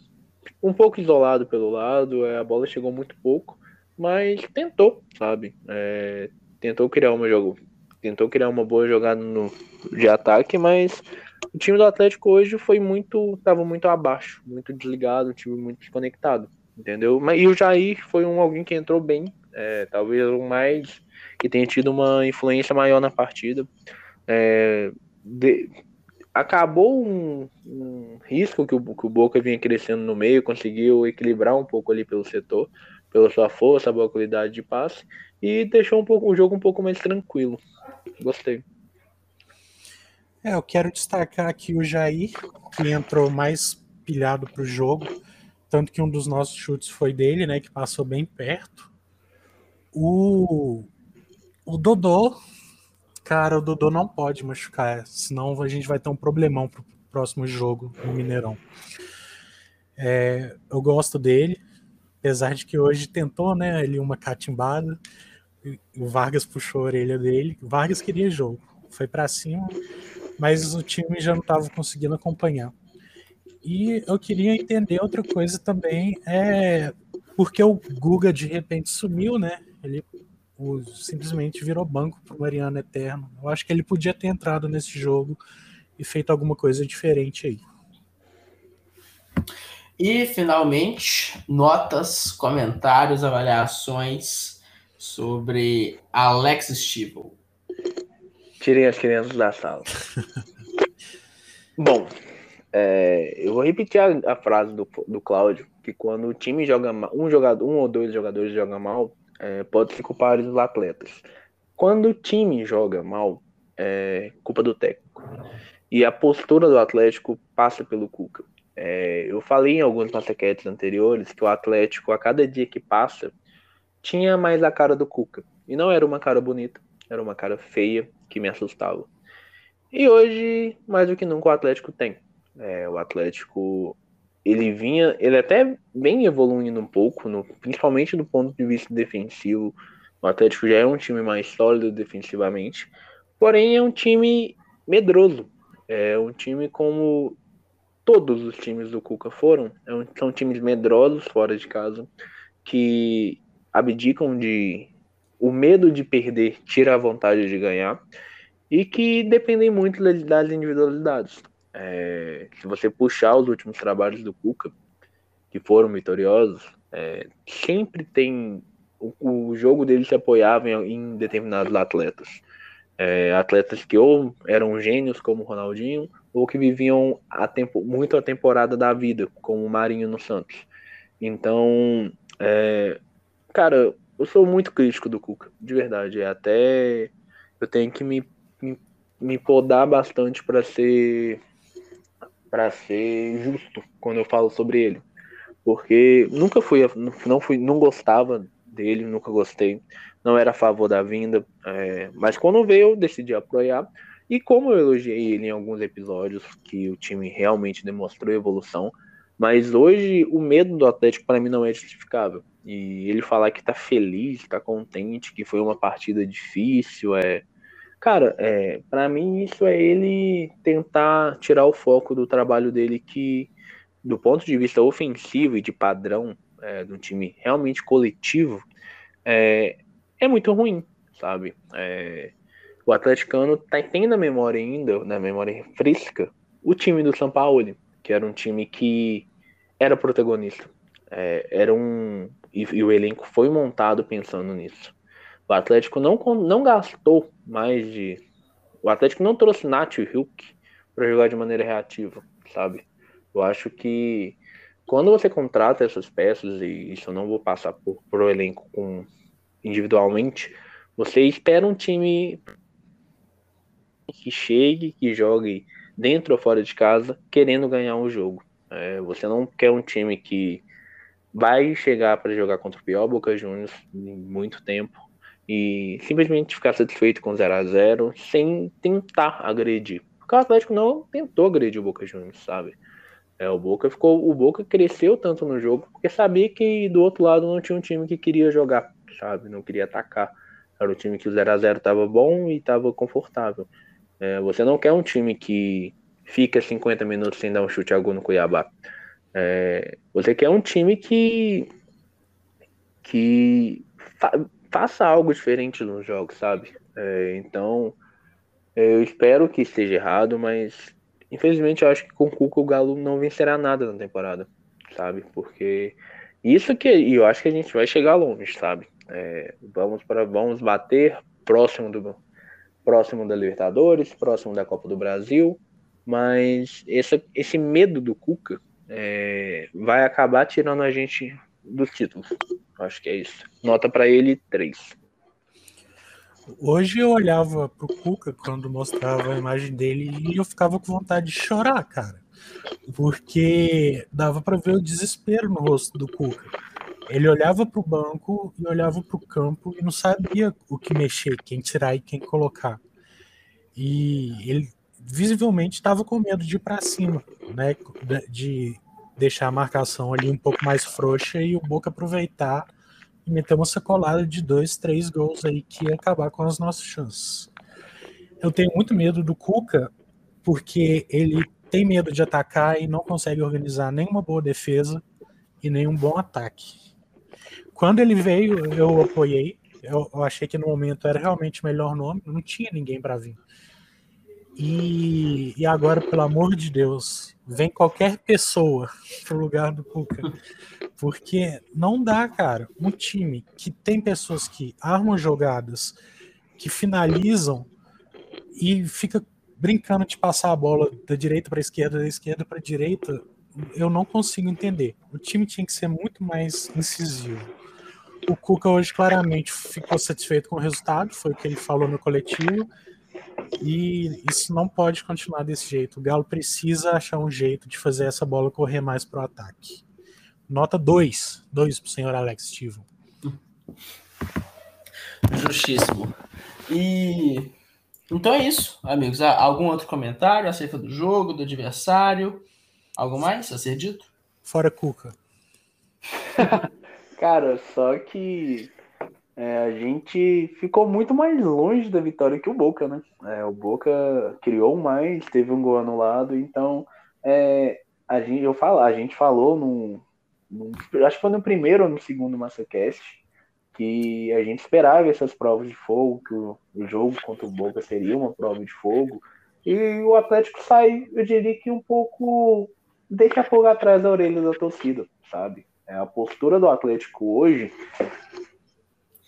um pouco isolado pelo lado, é, a bola chegou muito pouco, mas tentou, sabe? É... Tentou criar uma jogo, tentou criar uma boa jogada no... de ataque, mas o time do Atlético hoje foi muito, estava muito abaixo, muito desligado, um time muito desconectado entendeu? Mas, e o Jair foi um alguém que entrou bem, é, talvez o mais que tenha tido uma influência maior na partida. É, de, acabou um, um, risco que o, que o Boca vinha crescendo no meio, conseguiu equilibrar um pouco ali pelo setor, pela sua força, boa qualidade de passe e deixou um pouco o jogo um pouco mais tranquilo. Gostei. É, eu quero destacar aqui o Jair, que entrou mais pilhado para o jogo. Tanto que um dos nossos chutes foi dele, né? Que passou bem perto. O, o Dodô, cara, o Dodô não pode machucar, senão a gente vai ter um problemão pro próximo jogo no Mineirão. É, eu gosto dele, apesar de que hoje tentou, né? Ele uma catimbada. O Vargas puxou a orelha dele. O Vargas queria jogo, foi para cima, mas o time já não estava conseguindo acompanhar. E eu queria entender outra coisa também, é porque o Guga de repente sumiu, né? Ele o, simplesmente virou banco para o Mariano Eterno. Eu acho que ele podia ter entrado nesse jogo e feito alguma coisa diferente aí. E finalmente, notas, comentários, avaliações sobre Alex Stivel. Tirem as crianças da sala. Bom, é, eu vou repetir a, a, frase do, do Cláudio, que quando o time joga mal, um jogador, um ou dois jogadores jogam mal, é, pode se culpar dos atletas. Quando o time joga mal, é culpa do técnico. E a postura do Atlético passa pelo Cuca. É, eu falei em alguns passaquetes anteriores que o Atlético, a cada dia que passa, tinha mais a cara do Cuca. E não era uma cara bonita, era uma cara feia que me assustava. E hoje, mais do que nunca, o Atlético tem. É, o Atlético ele vinha, ele até vem evoluindo um pouco, no, principalmente do ponto de vista defensivo. O Atlético já é um time mais sólido defensivamente, porém é um time medroso. É um time como todos os times do Cuca foram. É são times medrosos fora de casa, que abdicam de. O medo de perder tira a vontade de ganhar e que dependem muito das individualidades. É, se você puxar os últimos trabalhos do Cuca, que foram vitoriosos, é, sempre tem o, o, jogo dele se apoiava em, em determinados atletas. É, atletas que ou eram gênios como o Ronaldinho, ou que viviam a tempo, muito a temporada da vida, como o Marinho no Santos. Então, é, cara, eu sou muito crítico do Cuca, de verdade. Até eu tenho que me, me, me podar bastante para ser para ser justo quando eu falo sobre ele porque nunca fui, não fui, não gostava dele, nunca gostei, não era a favor da vinda, é, mas quando veio eu decidi apoiar. E como eu elogiei ele em alguns episódios, que o time realmente demonstrou evolução, mas hoje o medo do Atlético para mim não é justificável. E ele falar que tá feliz, tá contente, que foi uma partida difícil, é. Cara, é, para mim isso é ele tentar tirar o foco do trabalho dele que do ponto de vista ofensivo e de padrão é, um time realmente coletivo, é, é muito ruim, sabe? É, o atleticano tá, tem na memória ainda, na memória fresca, o time do São Paulo, que era um time que era protagonista. É, era um e, e, o elenco foi montado pensando nisso. O Atlético não, não gastou mais de. O Atlético não trouxe Nath Hulk para jogar de maneira reativa, sabe? Eu acho que quando você contrata essas peças, e isso eu não vou passar por, por o elenco com, individualmente, você espera um time que chegue, que jogue dentro ou fora de casa, querendo ganhar um jogo. É, você não quer um time que vai chegar para jogar contra o pior Boca Juniors em muito tempo e simplesmente ficar satisfeito com 0 a 0 sem tentar agredir. Porque o Atlético não tentou agredir o Boca Juniors, sabe? É, o Boca ficou, o Boca cresceu tanto no jogo porque sabia que do outro lado não tinha um time que queria jogar, sabe? Não queria atacar. Era o time que o 0 a 0 estava bom e estava confortável. É, você não quer um time que fica 50 minutos sem dar um chute a gol no Cuiabá. É, você quer um time que que faça algo diferente nos jogos, sabe? É, então eu espero que esteja errado, mas Infelizmente, eu acho que com o Cuca o Galo não vencerá nada na temporada, sabe? Porque isso que eu acho que a gente vai chegar longe, sabe? É, vamos para vamos bater próximo do próximo da Libertadores, próximo da Copa do Brasil, mas esse, esse medo do Cuca é, vai acabar tirando a gente dos títulos. Acho que é isso. Nota para ele 3. Hoje eu olhava pro Cuca quando mostrava a imagem dele e eu ficava com vontade de chorar, cara. Porque dava para ver o desespero no rosto do Cuca. Ele olhava pro banco e olhava pro campo e não sabia o que mexer, quem tirar e quem colocar. E ele visivelmente estava com medo de ir para cima, né? De deixar a marcação ali um pouco mais frouxa e o Boca aproveitar e meter uma sacolada de dois, três gols aí que ia acabar com as nossas chances. Eu tenho muito medo do Cuca, porque ele tem medo de atacar e não consegue organizar nenhuma boa defesa e nenhum bom ataque. Quando ele veio, eu apoiei. Eu, eu achei que no momento era realmente o melhor nome, não tinha ninguém para vir. E, e agora, pelo amor de Deus, vem qualquer pessoa pro lugar do Cuca. Porque não dá, cara. Um time que tem pessoas que armam jogadas, que finalizam e fica brincando de passar a bola da direita para esquerda, da esquerda para direita, eu não consigo entender. O time tinha que ser muito mais incisivo. O Cuca hoje claramente ficou satisfeito com o resultado, foi o que ele falou no coletivo e isso não pode continuar desse jeito. O Galo precisa achar um jeito de fazer essa bola correr mais para o ataque. Nota 2. 2 para o senhor Alex Tivo. Justíssimo. E então é isso, amigos. Algum outro comentário acerca do jogo, do adversário? Algo mais a ser dito? Fora Cuca. Cara, só que é, a gente ficou muito mais longe da vitória que o Boca, né? É, o Boca criou mais, teve um gol anulado, então é, a gente, eu falo, a gente falou no, no, acho que foi no primeiro ou no segundo MassaCast, que a gente esperava essas provas de fogo, que o, o jogo contra o Boca seria uma prova de fogo, e o Atlético sai, eu diria que um pouco deixa fogo atrás da orelha da torcida, sabe? É, a postura do Atlético hoje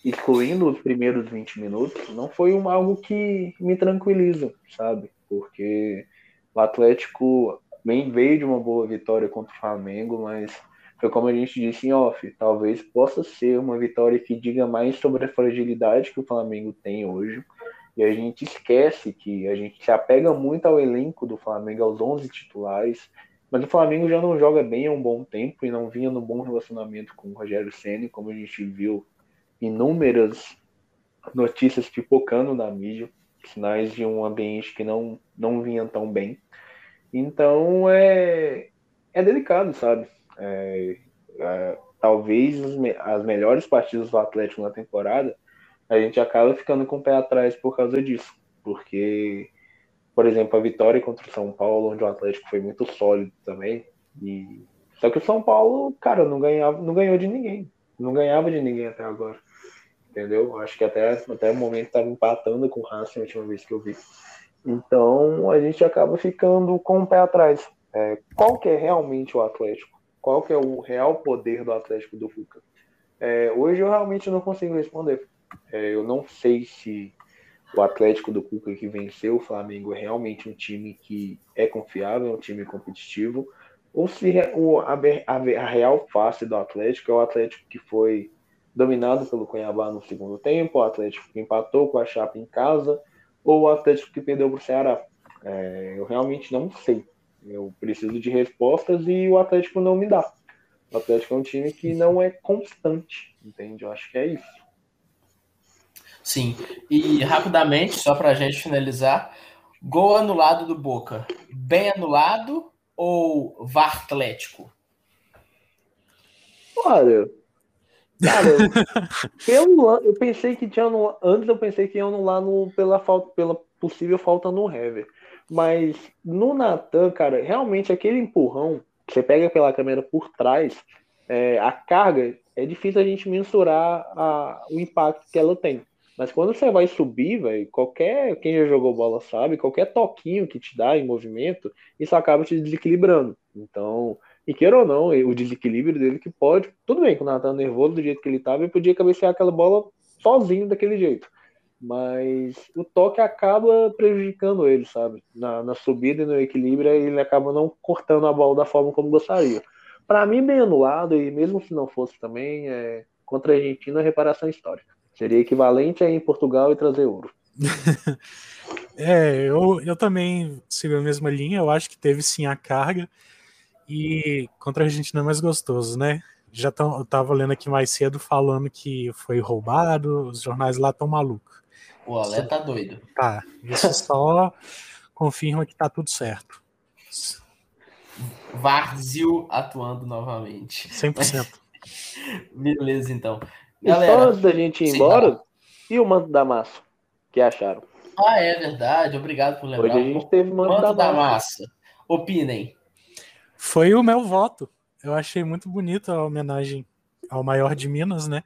excluindo os primeiros 20 minutos, não foi um, algo que me tranquiliza, sabe? Porque o Atlético bem veio de uma boa vitória contra o Flamengo, mas foi como a gente disse em off, talvez possa ser uma vitória que diga mais sobre a fragilidade que o Flamengo tem hoje. E a gente esquece que a gente se apega muito ao elenco do Flamengo, aos 11 titulares, mas o Flamengo já não joga bem há um bom tempo e não vinha no bom relacionamento com o Rogério Ceni, como a gente viu inúmeras notícias pipocando na mídia, sinais de um ambiente que não, não vinha tão bem. Então é, é delicado, sabe? É, é, talvez as, as melhores partidas do Atlético na temporada a gente acaba ficando com o pé atrás por causa disso. Porque, por exemplo, a vitória contra o São Paulo, onde o Atlético foi muito sólido também. E... Só que o São Paulo, cara, não ganhava, não ganhou de ninguém. Não ganhava de ninguém até agora entendeu? Acho que até, até o momento estava empatando com o Racing a última vez que eu vi. Então a gente acaba ficando com o pé atrás. É, qual que é realmente o Atlético? Qual que é o real poder do Atlético do Fuca? É, hoje eu realmente não consigo responder. É, eu não sei se o Atlético do Cuca que venceu o Flamengo é realmente um time que é confiável, é um time competitivo, ou se a, a, a real face do Atlético é o Atlético que foi dominado pelo Cuiabá no segundo tempo, o Atlético que empatou com a Chapa em casa, ou o Atlético que perdeu para o Ceará. É, eu realmente não sei. Eu preciso de respostas e o Atlético não me dá. O Atlético é um time que não é constante, entende? Eu acho que é isso. Sim, e rapidamente, só para a gente finalizar, gol anulado do Boca, bem anulado ou VAR Atlético? Olha, Cara, pelo, eu pensei que tinha no, antes eu pensei que iam anular no, pela, falta, pela possível falta no Hever. Mas no Natan, cara, realmente aquele empurrão que você pega pela câmera por trás, é, a carga, é difícil a gente mensurar a, o impacto que ela tem. Mas quando você vai subir, velho, qualquer. Quem já jogou bola sabe, qualquer toquinho que te dá em movimento, isso acaba te desequilibrando. Então, e queira ou não, o desequilíbrio dele que pode. Tudo bem, quando o Natan nervoso do jeito que ele estava, ele podia cabecear aquela bola sozinho daquele jeito. Mas o toque acaba prejudicando ele, sabe? Na, na subida e no equilíbrio, ele acaba não cortando a bola da forma como gostaria. Para mim, bem anulado, e mesmo se não fosse também, é, contra a Argentina, a reparação histórica. Seria equivalente a ir em Portugal e trazer ouro. é, eu, eu também sigo a mesma linha. Eu acho que teve sim a carga. E contra a Argentina é mais gostoso, né? Já tão, eu tava lendo aqui mais cedo falando que foi roubado, os jornais lá estão malucos. O Alé tá doido. Tá, isso só confirma que tá tudo certo. Varzil atuando novamente. 100%. Beleza, então. Galera, e só antes da gente ir embora, tá. e o manto da massa? que acharam? Ah, é verdade. Obrigado por lembrar. Hoje a gente teve manto, manto da, da massa. Opinem foi o meu voto. Eu achei muito bonita a homenagem ao maior de Minas, né?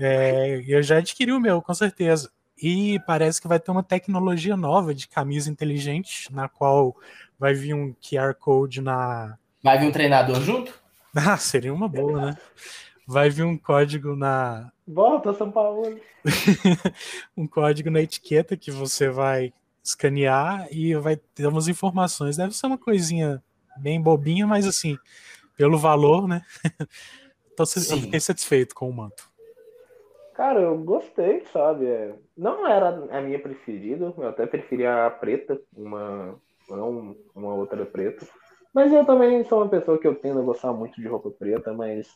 É, eu já adquiri o meu, com certeza. E parece que vai ter uma tecnologia nova de camisa inteligente, na qual vai vir um QR Code na. Vai vir um treinador junto? Ah, seria uma boa, né? Vai vir um código na. Volta, São Paulo! um código na etiqueta que você vai escanear e vai ter umas informações. Deve ser uma coisinha bem bobinha, mas assim, pelo valor, né? Então eu fiquei satisfeito com o manto. Cara, eu gostei, sabe? É, não era a minha preferida, eu até preferia a preta, uma, não uma outra preta. Mas eu também sou uma pessoa que eu tendo a gostar muito de roupa preta, mas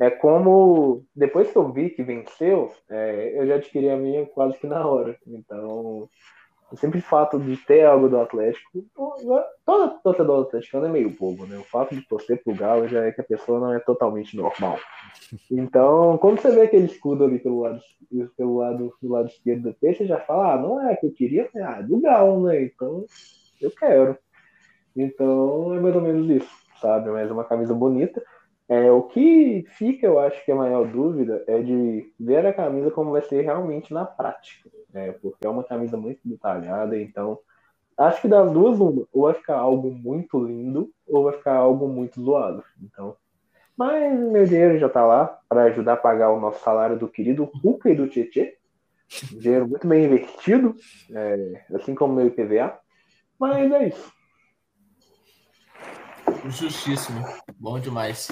é como depois que eu vi que venceu, é, eu já adquiri a minha quase que na hora. Então O simples fato de ter algo do Atlético, todo torcedor atleticano é meio bobo, né? O fato de torcer pro Galo já é que a pessoa não é totalmente normal. Então, quando você vê aquele escudo ali pelo lado, pelo lado, do lado esquerdo do peixe, já fala, ah, não é que eu queria, ah, é do Galo, né? Então, eu quero. Então, é mais ou menos isso, sabe? Mas é uma camisa bonita. É, o que fica, eu acho que a maior dúvida é de ver a camisa como vai ser realmente na prática, né? porque é uma camisa muito detalhada, então acho que das duas, uma, ou vai ficar algo muito lindo, ou vai ficar algo muito zoado. Então, mas meu dinheiro já está lá para ajudar a pagar o nosso salário do querido Ruka e do Tietê. Dinheiro muito bem investido, é, assim como meu IPVA. Mas é isso. Justíssimo. Bom demais.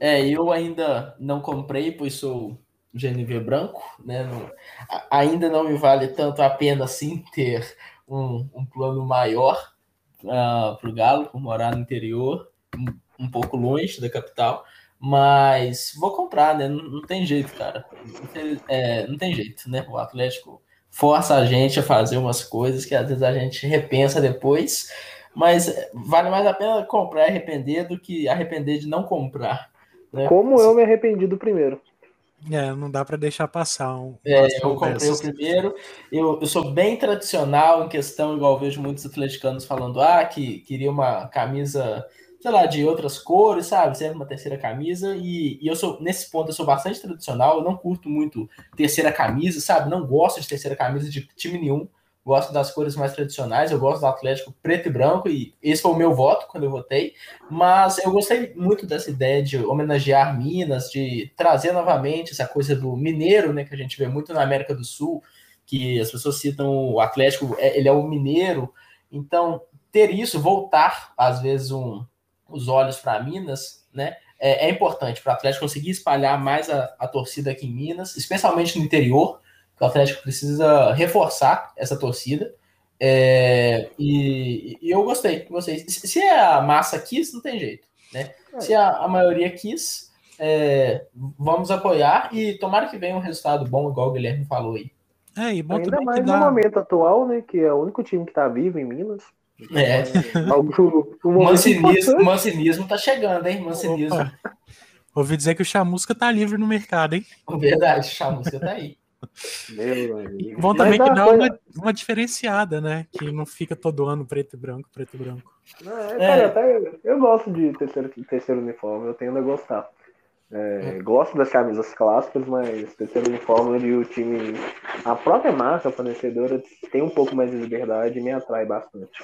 É, eu ainda não comprei, pois sou GNV branco, né? Não, ainda não me vale tanto a pena assim ter um, um plano maior uh, ah, para o Galo, por morar no interior, um, um, pouco longe da capital, mas vou comprar, né? Não, não tem jeito, cara. É, não tem jeito, né? O Atlético força a gente a fazer umas coisas que às vezes a gente repensa depois mas vale mais a pena comprar e arrepender do que arrepender de não comprar. Né? Como eu me arrependi do primeiro. É, não dá para deixar passar um. É, eu comprei o primeiro. Eu, eu sou bem tradicional em questão, igual vejo muitos atleticanos falando, ah, que queria uma camisa, sei lá, de outras cores, sabe? Sempre uma terceira camisa. E, e eu sou, nesse ponto, eu sou bastante tradicional. Eu não curto muito terceira camisa, sabe? Não gosto de terceira camisa de time nenhum gosto das cores mais tradicionais, eu gosto do Atlético preto e branco, e esse foi o meu voto quando eu votei, mas eu gostei muito dessa ideia de homenagear Minas, de trazer novamente essa coisa do mineiro, né, que a gente vê muito na América do Sul, que as pessoas citam o Atlético, é, ele é o mineiro, então ter isso, voltar às vezes um, os olhos para Minas, né, é, é importante. Para o Atlético conseguir espalhar mais a, a torcida aqui em Minas, especialmente no interior, o Atlético precisa reforçar essa torcida. É, e, e, eu gostei, gostei. Se a massa quis, não tem jeito. Né? É. Se a, a, maioria quis, é, vamos apoiar e tomara que venha um resultado bom, igual o Guilherme falou aí. É, e bom Ainda mais dá... no momento atual, né? Que é o único time que está vivo em Minas. Então, é. é algo, um mancinismo, mancinismo tá chegando, hein? Mancinismo. Opa. Ouvi dizer que o Chamusca tá livre no mercado, hein? Verdade, o Chamusca tá aí. Meu Bom também que dá uma, uma diferenciada, né? Que não fica todo ano preto e branco, preto e branco. Não, é, cara, é. Até, eu gosto de terceiro, terceiro uniforme, eu tendo a gostar. É, é. Gosto das camisas clássicas, mas terceiro uniforme e o time. A própria marca fornecedora tem um pouco mais de liberdade e me atrai bastante.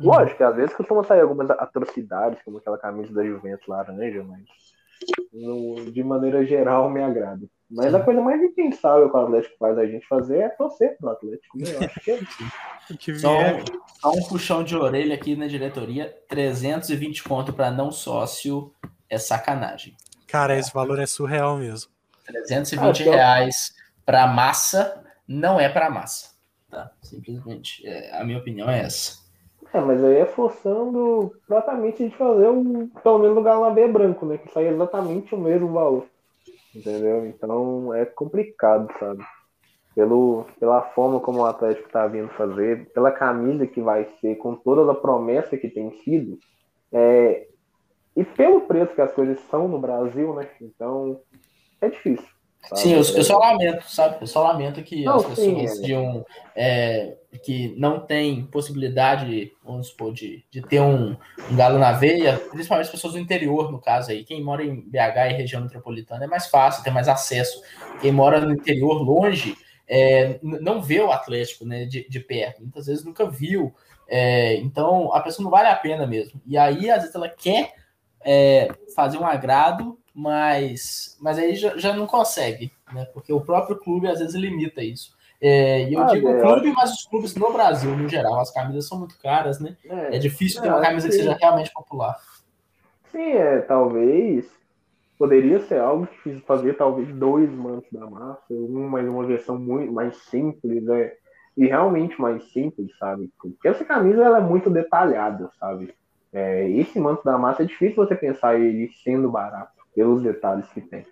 Uhum. Lógico que às vezes costuma sair algumas atrocidades, como aquela camisa da Juventus laranja, mas no, de maneira geral me agrada. Mas Sim. a coisa mais impensável que o Atlético faz a gente fazer é torcer pro Atlético. Né? Eu acho que é que só, um, só um puxão de orelha aqui na diretoria: 320 conto para não sócio é sacanagem. Cara, esse valor é surreal mesmo. 320 ah, então... reais para massa não é para massa. Tá? Simplesmente. É, a minha opinião é essa. É, mas aí é forçando propriamente de fazer um, pelo menos o Galabé branco, né? Que sai exatamente o mesmo valor. Entendeu? Então é complicado, sabe? Pelo, pela forma como o Atlético está vindo fazer, pela camisa que vai ser, com toda a promessa que tem sido, é, e pelo preço que as coisas são no Brasil, né? Então é difícil. Sabe? Sim, eu, eu, só lamento, sabe? Eu só lamento que não, as pessoas sim, é. de um, é, que não tem possibilidade, vamos supor, de, de ter um, um, galo na veia, principalmente as pessoas do interior, no caso aí. Quem mora em BH e região metropolitana é mais fácil, tem mais acesso. Quem mora no interior, longe, é, não vê o Atlético né, de, de perto, muitas vezes nunca viu. É, então a pessoa não vale a pena mesmo. E aí, às vezes, ela quer é, fazer um agrado mas, mas aí já, já não consegue, né? Porque o próprio clube às vezes limita isso. É, e eu ah, digo é, clube, mas os clubes no Brasil, no geral, as camisas são muito caras, né? É, é difícil ter uma camisa que seja realmente popular. Sim, é, talvez poderia ser algo que fazer talvez dois mantos da massa, um mais uma versão muito mais simples, né? E realmente mais simples, sabe? Porque essa camisa ela é muito detalhada, sabe? É, esse manto da massa é difícil você pensar ele sendo barato pelos detalhes que tem.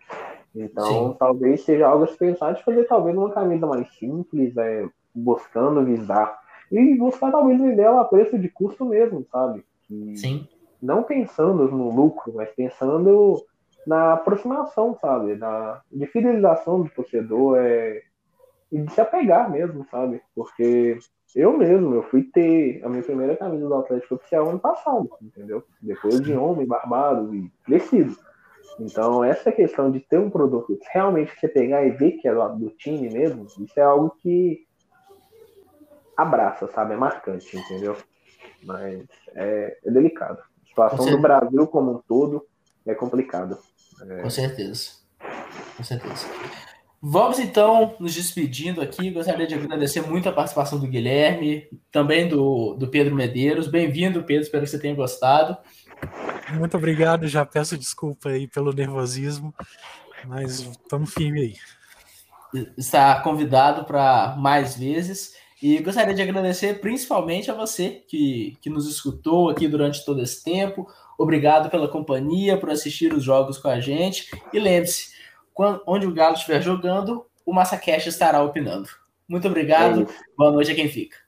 Então, Sim. talvez seja algo a se pensar de fazer talvez uma camisa mais simples, é, buscando visar e buscar talvez vender ela a preço de custo mesmo, sabe? E Sim. Não pensando no lucro, mas pensando na aproximação, sabe? Na, de fidelização do torcedor é, e de se apegar mesmo, sabe? Porque eu mesmo, eu fui ter a minha primeira camisa do Atlético oficial ano passado, entendeu? Depois de homem, barbado e crescido. Então, essa questão de ter um produto realmente você pegar e ver que é do, do time mesmo, isso é algo que abraça, sabe? É marcante, entendeu? Mas é, é delicado. A situação do Brasil como um todo é complicada. É... Com certeza. Com certeza. Vamos então nos despedindo aqui. Gostaria de agradecer muito a participação do Guilherme, também do, do Pedro Medeiros. Bem-vindo, Pedro. Espero que você tenha gostado. Muito obrigado. Já peço desculpa aí pelo nervosismo, mas estamos firme aí. Está convidado para mais vezes. E gostaria de agradecer principalmente a você que, que nos escutou aqui durante todo esse tempo. Obrigado pela companhia, por assistir os jogos com a gente. E lembre-se, onde o Galo estiver jogando, o MassaCast estará opinando. Muito obrigado. É Boa noite a quem fica.